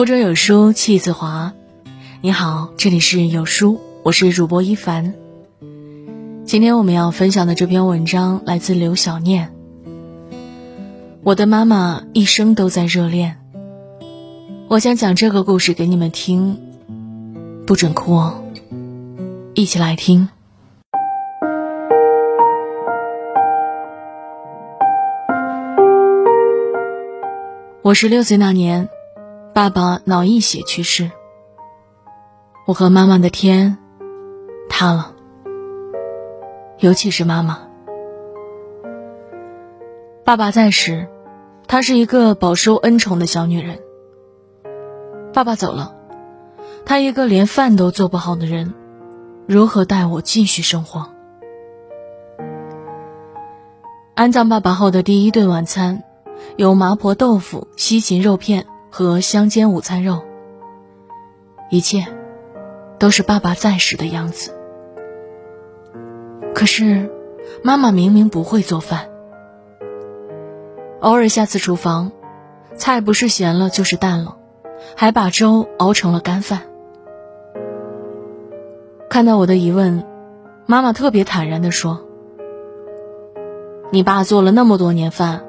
腹中有书气自华。你好，这里是有书，我是主播一凡。今天我们要分享的这篇文章来自刘小念。我的妈妈一生都在热恋。我想讲这个故事给你们听，不准哭哦。一起来听。我十六岁那年，爸爸脑溢血去世。我和妈妈的天塌了，尤其是妈妈。爸爸在时，她是一个饱受恩宠的小女人。爸爸走了，她一个连饭都做不好的人，如何带我继续生活？安葬爸爸后的第一顿晚餐。有麻婆豆腐、西芹肉片和香煎午餐肉。一切，都是爸爸在时的样子。可是，妈妈明明不会做饭，偶尔下次厨房，菜不是咸了就是淡了，还把粥熬成了干饭。看到我的疑问，妈妈特别坦然地说：“你爸做了那么多年饭。”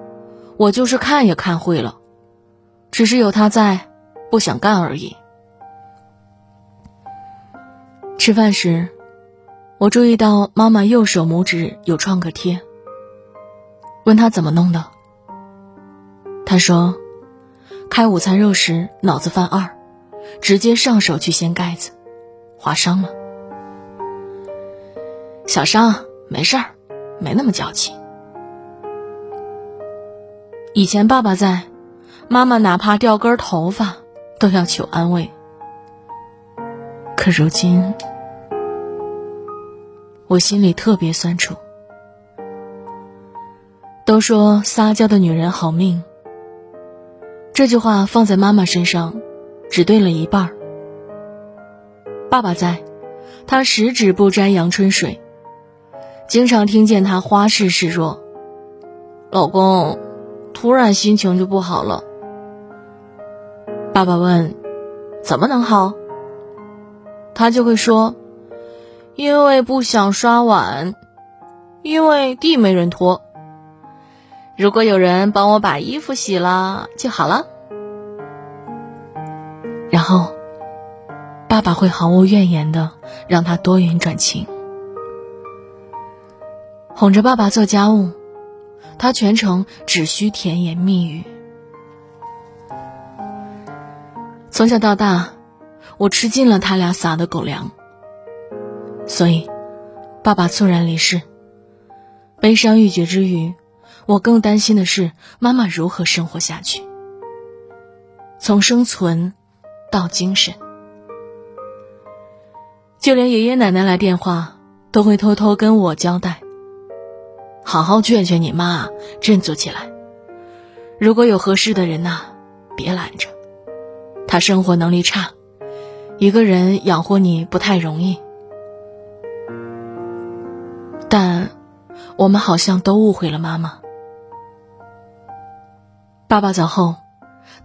我就是看也看会了，只是有他在，不想干而已。吃饭时，我注意到妈妈右手拇指有创可贴。问他怎么弄的，他说：“开午餐肉时脑子犯二，直接上手去掀盖子，划伤了。小伤没事儿，没那么娇气。”以前爸爸在，妈妈哪怕掉根头发都要求安慰。可如今，我心里特别酸楚。都说撒娇的女人好命，这句话放在妈妈身上，只对了一半儿。爸爸在，他十指不沾阳春水，经常听见他花式示弱，老公。突然心情就不好了。爸爸问：“怎么能好？”他就会说：“因为不想刷碗，因为地没人拖。如果有人帮我把衣服洗了就好了。”然后，爸爸会毫无怨言的让他多云转晴，哄着爸爸做家务。他全程只需甜言蜜语。从小到大，我吃尽了他俩撒的狗粮。所以，爸爸猝然离世，悲伤欲绝之余，我更担心的是妈妈如何生活下去。从生存到精神，就连爷爷奶奶来电话，都会偷偷跟我交代。好好劝劝你妈，振作起来。如果有合适的人呐，别拦着。他生活能力差，一个人养活你不太容易。但，我们好像都误会了妈妈。爸爸走后，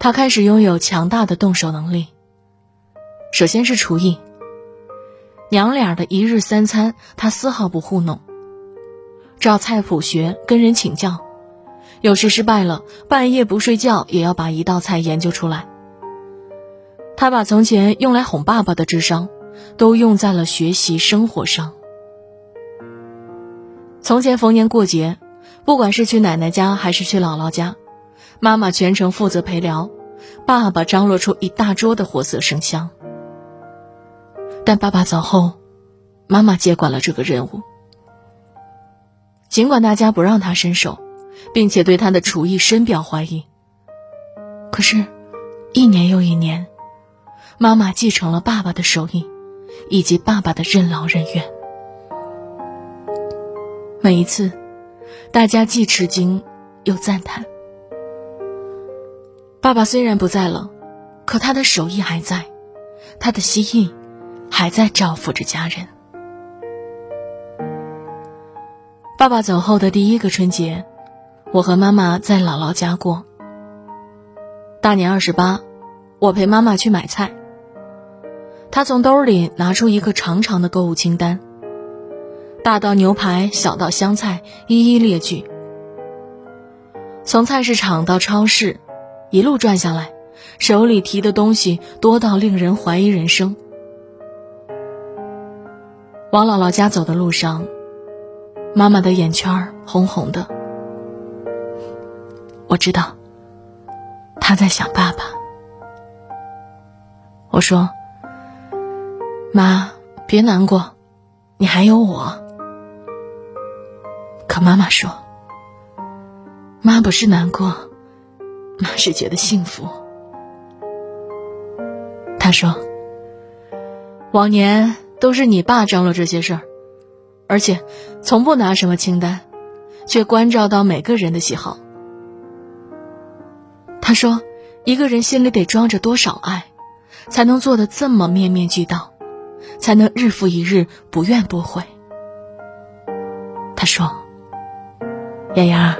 他开始拥有强大的动手能力。首先是厨艺，娘俩的一日三餐，他丝毫不糊弄。照菜谱学，跟人请教，有时失败了，半夜不睡觉也要把一道菜研究出来。他把从前用来哄爸爸的智商，都用在了学习生活上。从前逢年过节，不管是去奶奶家还是去姥姥家，妈妈全程负责陪聊，爸爸张罗出一大桌的活色生香。但爸爸走后，妈妈接管了这个任务。尽管大家不让他伸手，并且对他的厨艺深表怀疑，可是，一年又一年，妈妈继承了爸爸的手艺，以及爸爸的任劳任怨。每一次，大家既吃惊又赞叹。爸爸虽然不在了，可他的手艺还在，他的心意还在照拂着家人。爸爸走后的第一个春节，我和妈妈在姥姥家过。大年二十八，我陪妈妈去买菜。他从兜里拿出一个长长的购物清单，大到牛排，小到香菜，一一列举。从菜市场到超市，一路转下来，手里提的东西多到令人怀疑人生。往姥姥家走的路上，妈妈的眼圈红红的。我知道，她在想爸爸。我说：“妈，别难过，你还有我。”可妈妈说：“妈不是难过，妈是觉得幸福。”她说：“往年。”都是你爸张罗这些事儿，而且从不拿什么清单，却关照到每个人的喜好。他说：“一个人心里得装着多少爱，才能做的这么面面俱到，才能日复一日不怨不悔。”他说：“丫丫，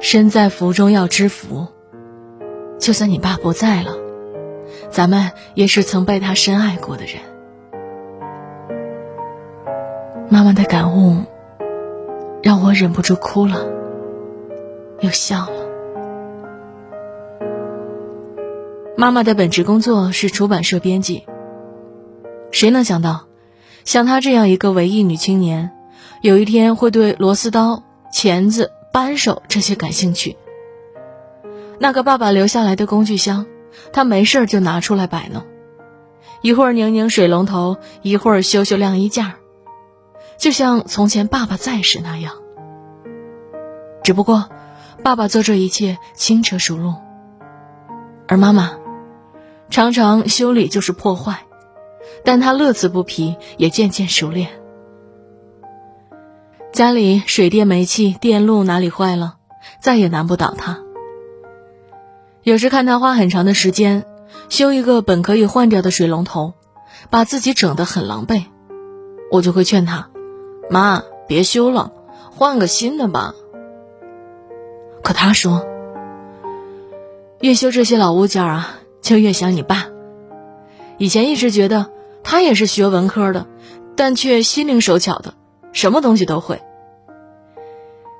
身在福中要知福，就算你爸不在了，咱们也是曾被他深爱过的人。”妈妈的感悟，让我忍不住哭了，又笑了。妈妈的本职工作是出版社编辑。谁能想到，像她这样一个文艺女青年，有一天会对螺丝刀、钳子、扳手这些感兴趣？那个爸爸留下来的工具箱，她没事就拿出来摆弄，一会儿拧拧水龙头，一会儿修修晾衣架。就像从前爸爸在时那样，只不过，爸爸做这一切轻车熟路，而妈妈常常修理就是破坏，但他乐此不疲，也渐渐熟练。家里水电煤气电路哪里坏了，再也难不倒他。有时看他花很长的时间修一个本可以换掉的水龙头，把自己整得很狼狈，我就会劝他。妈，别修了，换个新的吧。可他说，越修这些老物件啊，就越想你爸。以前一直觉得他也是学文科的，但却心灵手巧的，什么东西都会。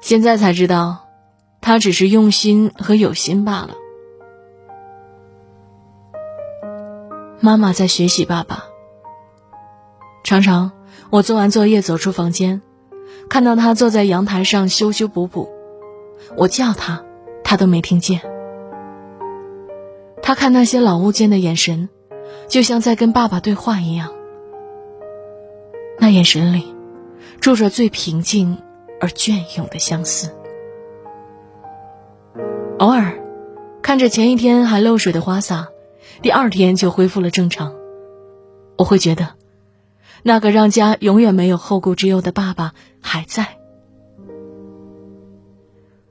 现在才知道，他只是用心和有心罢了。妈妈在学习爸爸，常常。我做完作业走出房间，看到他坐在阳台上修修补补，我叫他，他都没听见。他看那些老物件的眼神，就像在跟爸爸对话一样。那眼神里，住着最平静而隽永的相思。偶尔，看着前一天还漏水的花洒，第二天就恢复了正常，我会觉得。那个让家永远没有后顾之忧的爸爸还在。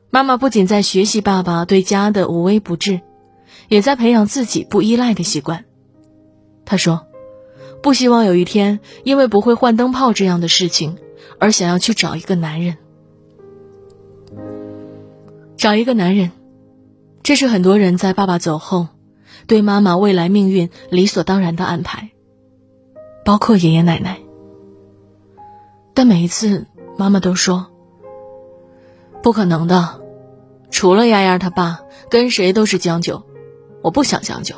妈妈不仅在学习爸爸对家的无微不至，也在培养自己不依赖的习惯。她说：“不希望有一天因为不会换灯泡这样的事情，而想要去找一个男人。找一个男人，这是很多人在爸爸走后，对妈妈未来命运理所当然的安排。”包括爷爷奶奶，但每一次妈妈都说：“不可能的，除了丫丫他爸，跟谁都是将就，我不想将就。”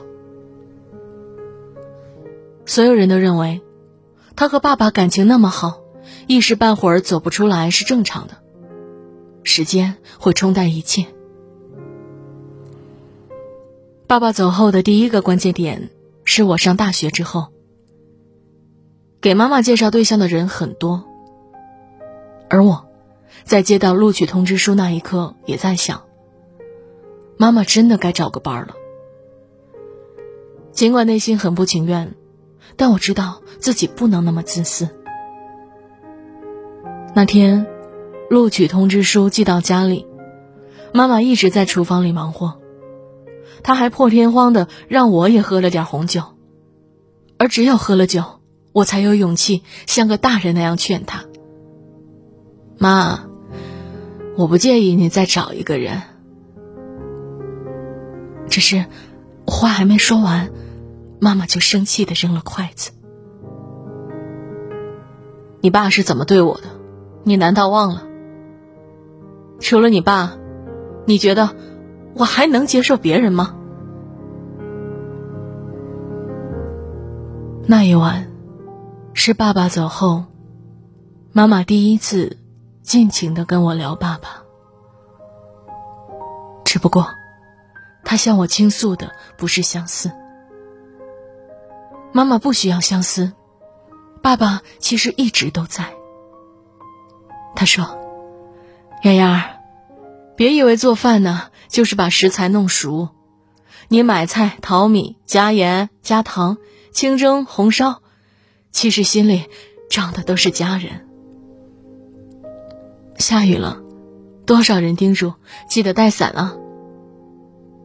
所有人都认为，他和爸爸感情那么好，一时半会儿走不出来是正常的，时间会冲淡一切。爸爸走后的第一个关键点，是我上大学之后。给妈妈介绍对象的人很多，而我，在接到录取通知书那一刻，也在想：妈妈真的该找个伴儿了。尽管内心很不情愿，但我知道自己不能那么自私。那天，录取通知书寄到家里，妈妈一直在厨房里忙活，她还破天荒的让我也喝了点红酒，而只有喝了酒。我才有勇气像个大人那样劝她：“妈，我不介意你再找一个人，只是话还没说完，妈妈就生气的扔了筷子。你爸是怎么对我的？你难道忘了？除了你爸，你觉得我还能接受别人吗？那一晚，是爸爸走后，妈妈第一次尽情的跟我聊爸爸。只不过，她向我倾诉的不是相思。妈妈不需要相思，爸爸其实一直都在。他说：“丫丫，别以为做饭呢就是把食材弄熟，你买菜、淘米、加盐、加糖。”清蒸、红烧，其实心里装的都是家人。下雨了，多少人叮嘱记得带伞啊。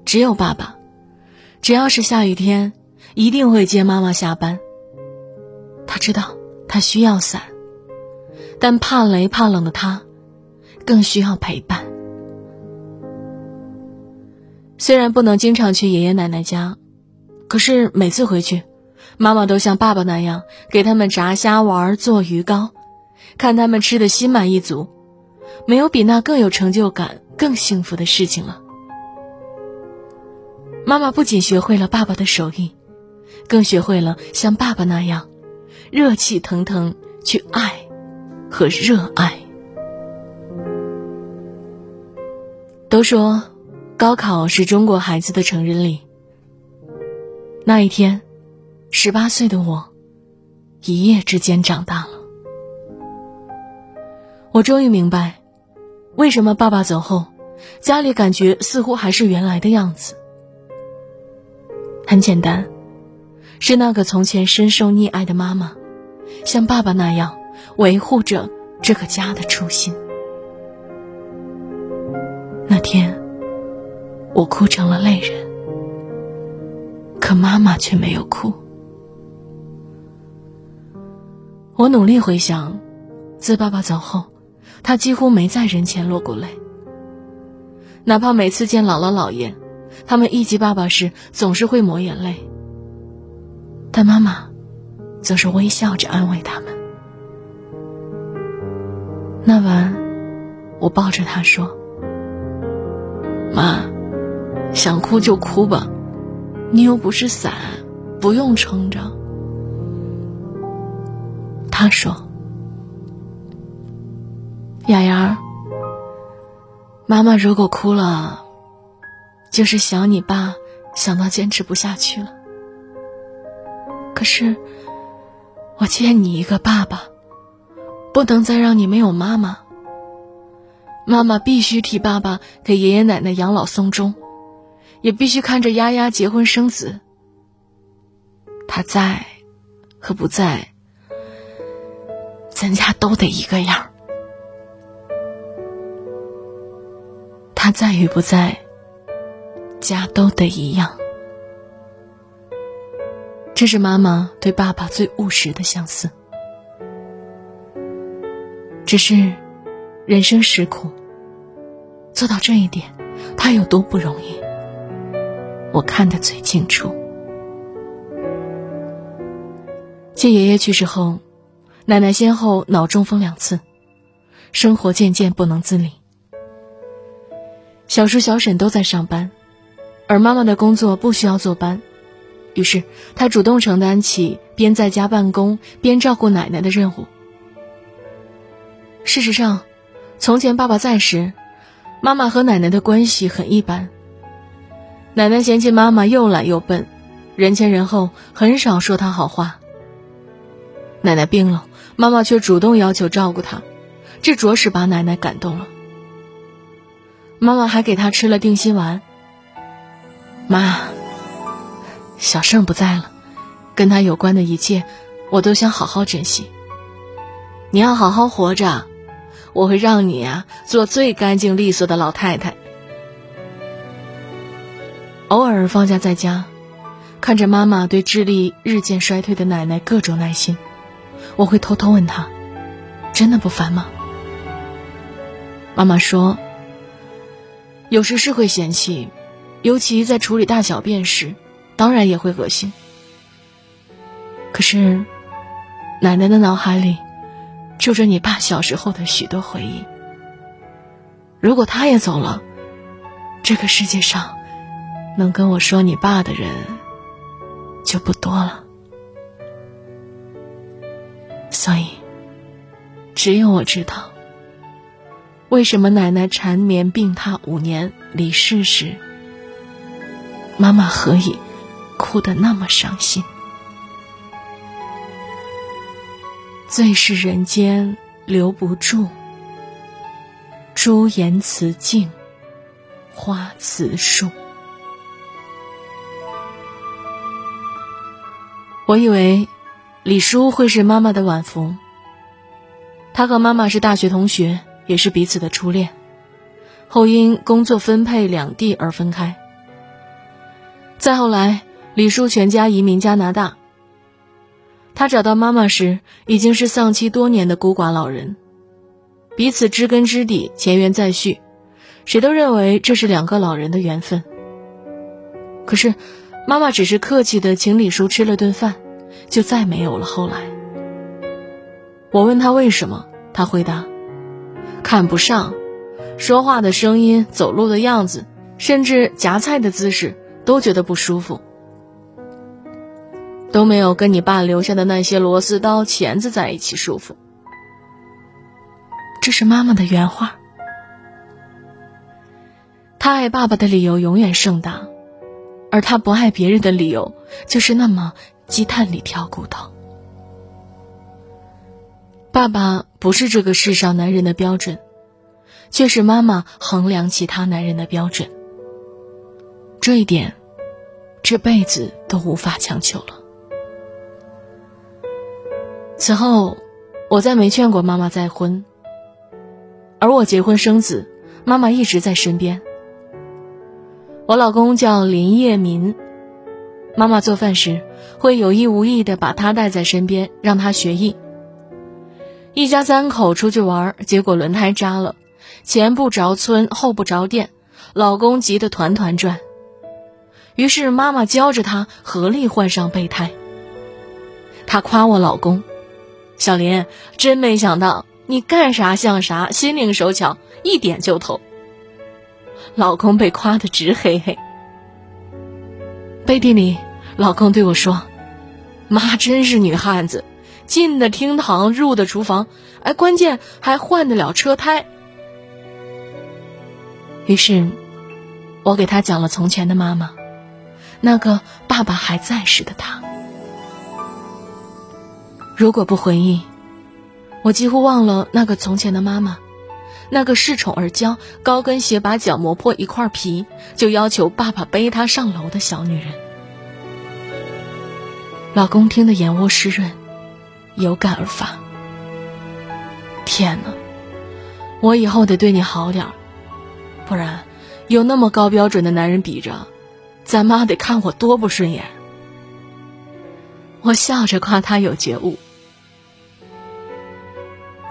只有爸爸，只要是下雨天，一定会接妈妈下班。他知道他需要伞，但怕雷怕冷的他，更需要陪伴。虽然不能经常去爷爷奶奶家，可是每次回去。妈妈都像爸爸那样给他们炸虾丸、做鱼糕，看他们吃的心满意足，没有比那更有成就感、更幸福的事情了。妈妈不仅学会了爸爸的手艺，更学会了像爸爸那样热气腾腾去爱和热爱。都说高考是中国孩子的成人礼，那一天。十八岁的我，一夜之间长大了。我终于明白，为什么爸爸走后，家里感觉似乎还是原来的样子。很简单，是那个从前深受溺爱的妈妈，像爸爸那样维护着这个家的初心。那天，我哭成了泪人，可妈妈却没有哭。我努力回想，自爸爸走后，他几乎没在人前落过泪。哪怕每次见姥姥姥爷，他们一及爸爸时，总是会抹眼泪。但妈妈，则是微笑着安慰他们。那晚，我抱着他说：“妈，想哭就哭吧，你又不是伞，不用撑着。”他说：“雅雅，妈妈如果哭了，就是想你爸，想到坚持不下去了。是，我欠你一个爸爸，不能再让你没有妈妈。妈妈必须替爸爸给爷爷奶奶养老送终，也必须看着丫丫结婚生子。他在和不在。”咱家都得一个样他在与不在，家都得一样。这是妈妈对爸爸最务实的相思。只是，人生实苦，做到这一点，他有多不容易，我看得最清楚。接爷爷去世后。奶奶先后脑中风两次，生活渐渐不能自理。小叔、小婶都在上班，而妈妈的工作不需要坐班，于是她主动承担起边在家办公边照顾奶奶的任务。事实上，从前爸爸在时，妈妈和奶奶的关系很一般。奶奶嫌弃妈妈又懒又笨，人前人后很少说她好话。奶奶病了。妈妈却主动要求照顾她，这着实把奶奶感动了。妈妈还给她吃了定心丸。妈，小盛不在了，跟他有关的一切，我都想好好珍惜。你要好好活着，我会让你啊做最干净利索的老太太。偶尔放假在家，看着妈妈对智力日渐衰退的奶奶各种耐心。我会偷偷问她：“真的不烦吗？”妈妈说：“有时是会嫌弃，尤其在处理大小便时，当然也会恶心。可是，奶奶的脑海里住着你爸小时候的许多回忆。如果他也走了，这个世界上能跟我说你爸的人就不多了。所以，只有我知道，为什么奶奶缠绵病榻五年离世时，妈妈何以哭得那么伤心？最是人间留不住，朱颜辞镜，花辞树。我以为李叔会是妈妈的晚福。他和妈妈是大学同学，也是彼此的初恋，后因工作分配两地而分开。再后来，李叔全家移民加拿大。他找到妈妈时，已经是丧妻多年的孤寡老人，彼此知根知底，前缘再续，谁都认为这是两个老人的缘分。可是，妈妈只是客气的请李叔吃了顿饭，就再没有了后来。我问他为什么，他回答：看不上，说话的声音、走路的样子，甚至夹菜的姿势，都觉得不舒服。都没有跟你爸留下的那些螺丝刀、钳子在一起舒服。这是妈妈的原话。他爱爸爸的理由永远盛大，而他不爱别人的理由就是那么鸡蛋里挑骨头。爸爸不是这个世上男人的标准，却是妈妈衡量其他男人的标准。这一点，这辈子都无法强求了。此后，我再没劝过妈妈再婚。而我结婚生子，妈妈一直在身边。我老公叫林业民，妈妈做饭时会有意无意的把他带在身边，让他学艺。一家三口出去玩，结果轮胎扎了，前不着村后不着店，老公急得团团转。于是妈妈教着他合力换上备胎。他夸我老公。小林，真没想到你干啥像啥，心灵手巧，一点就透。老公被夸的直嘿嘿。背地里，老公对我说：“妈真是女汉子，进的厅堂，入的厨房，哎，关键还换得了车胎。”于是，我给他讲了从前的妈妈，那个爸爸还在时的她。如果不回忆，我几乎忘了那个从前的妈妈，那个恃宠而骄、高跟鞋把脚磨破一块皮就要求爸爸背她上楼的小女人。老公听得眼窝湿润，有感而发。天哪，我以后得对你好点儿，不然有那么高标准的男人比着，咱妈得看我多不顺眼。我笑着夸他有觉悟。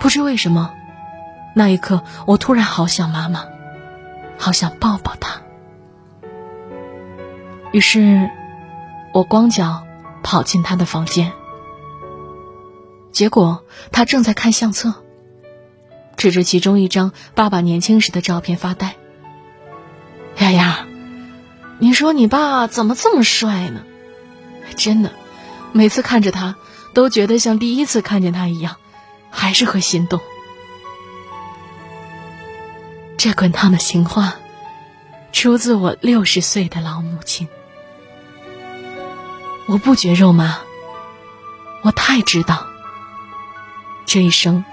不知为什么，那一刻我突然好想妈妈，好想抱抱她。于是，我光脚跑进她的房间，结果她正在看相册，指着其中一张爸爸年轻时的照片发呆。丫丫，你说你爸怎么这么帅呢？真的，每次看着他，都觉得像第一次看见他一样。还是会心动。这滚烫的情话，出自我六十岁的老母亲。我不觉肉麻，我太知道，这一生，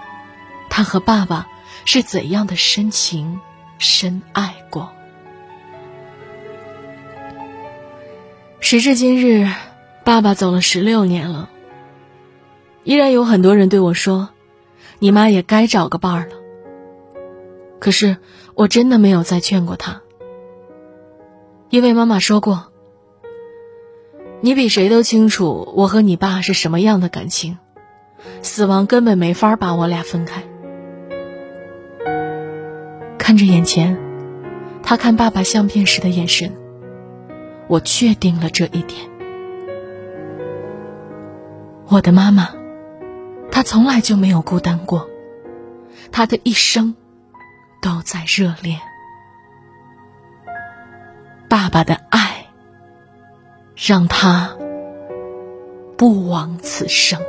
他和爸爸是怎样的深情深爱过。时至今日，爸爸走了十六年了，依然有很多人对我说。你妈也该找个伴儿了。可是我真的没有再劝过她，因为妈妈说过：“你比谁都清楚我和你爸是什么样的感情，死亡根本没法把我俩分开。”看着眼前，他看爸爸相片时的眼神，我确定了这一点。我的妈妈，他从来就没有孤单过，他的一生都在热恋。爸爸的爱，让他不枉此生。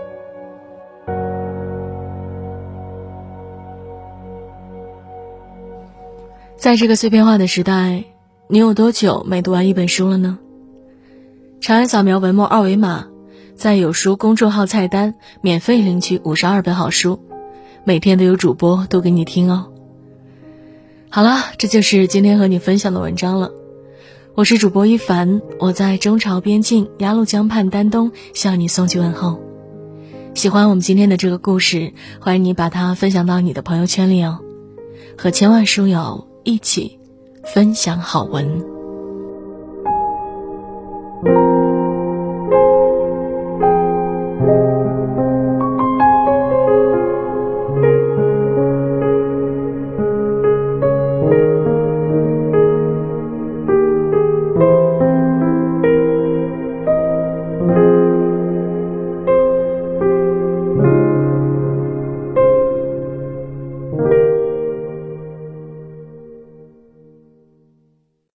在这个碎片化的时代，你有多久没读完一本书了呢？长按扫描文末二维码。在有书公众号菜单免费领取五十二本好书，每天都有主播读给你听哦。好了，这就是今天和你分享的文章了。我是主播一凡，我在中朝边境鸭绿江畔丹东向你送去问候。喜欢我们今天的这个故事，欢迎你把它分享到你的朋友圈里哦，和千万书友一起分享好文。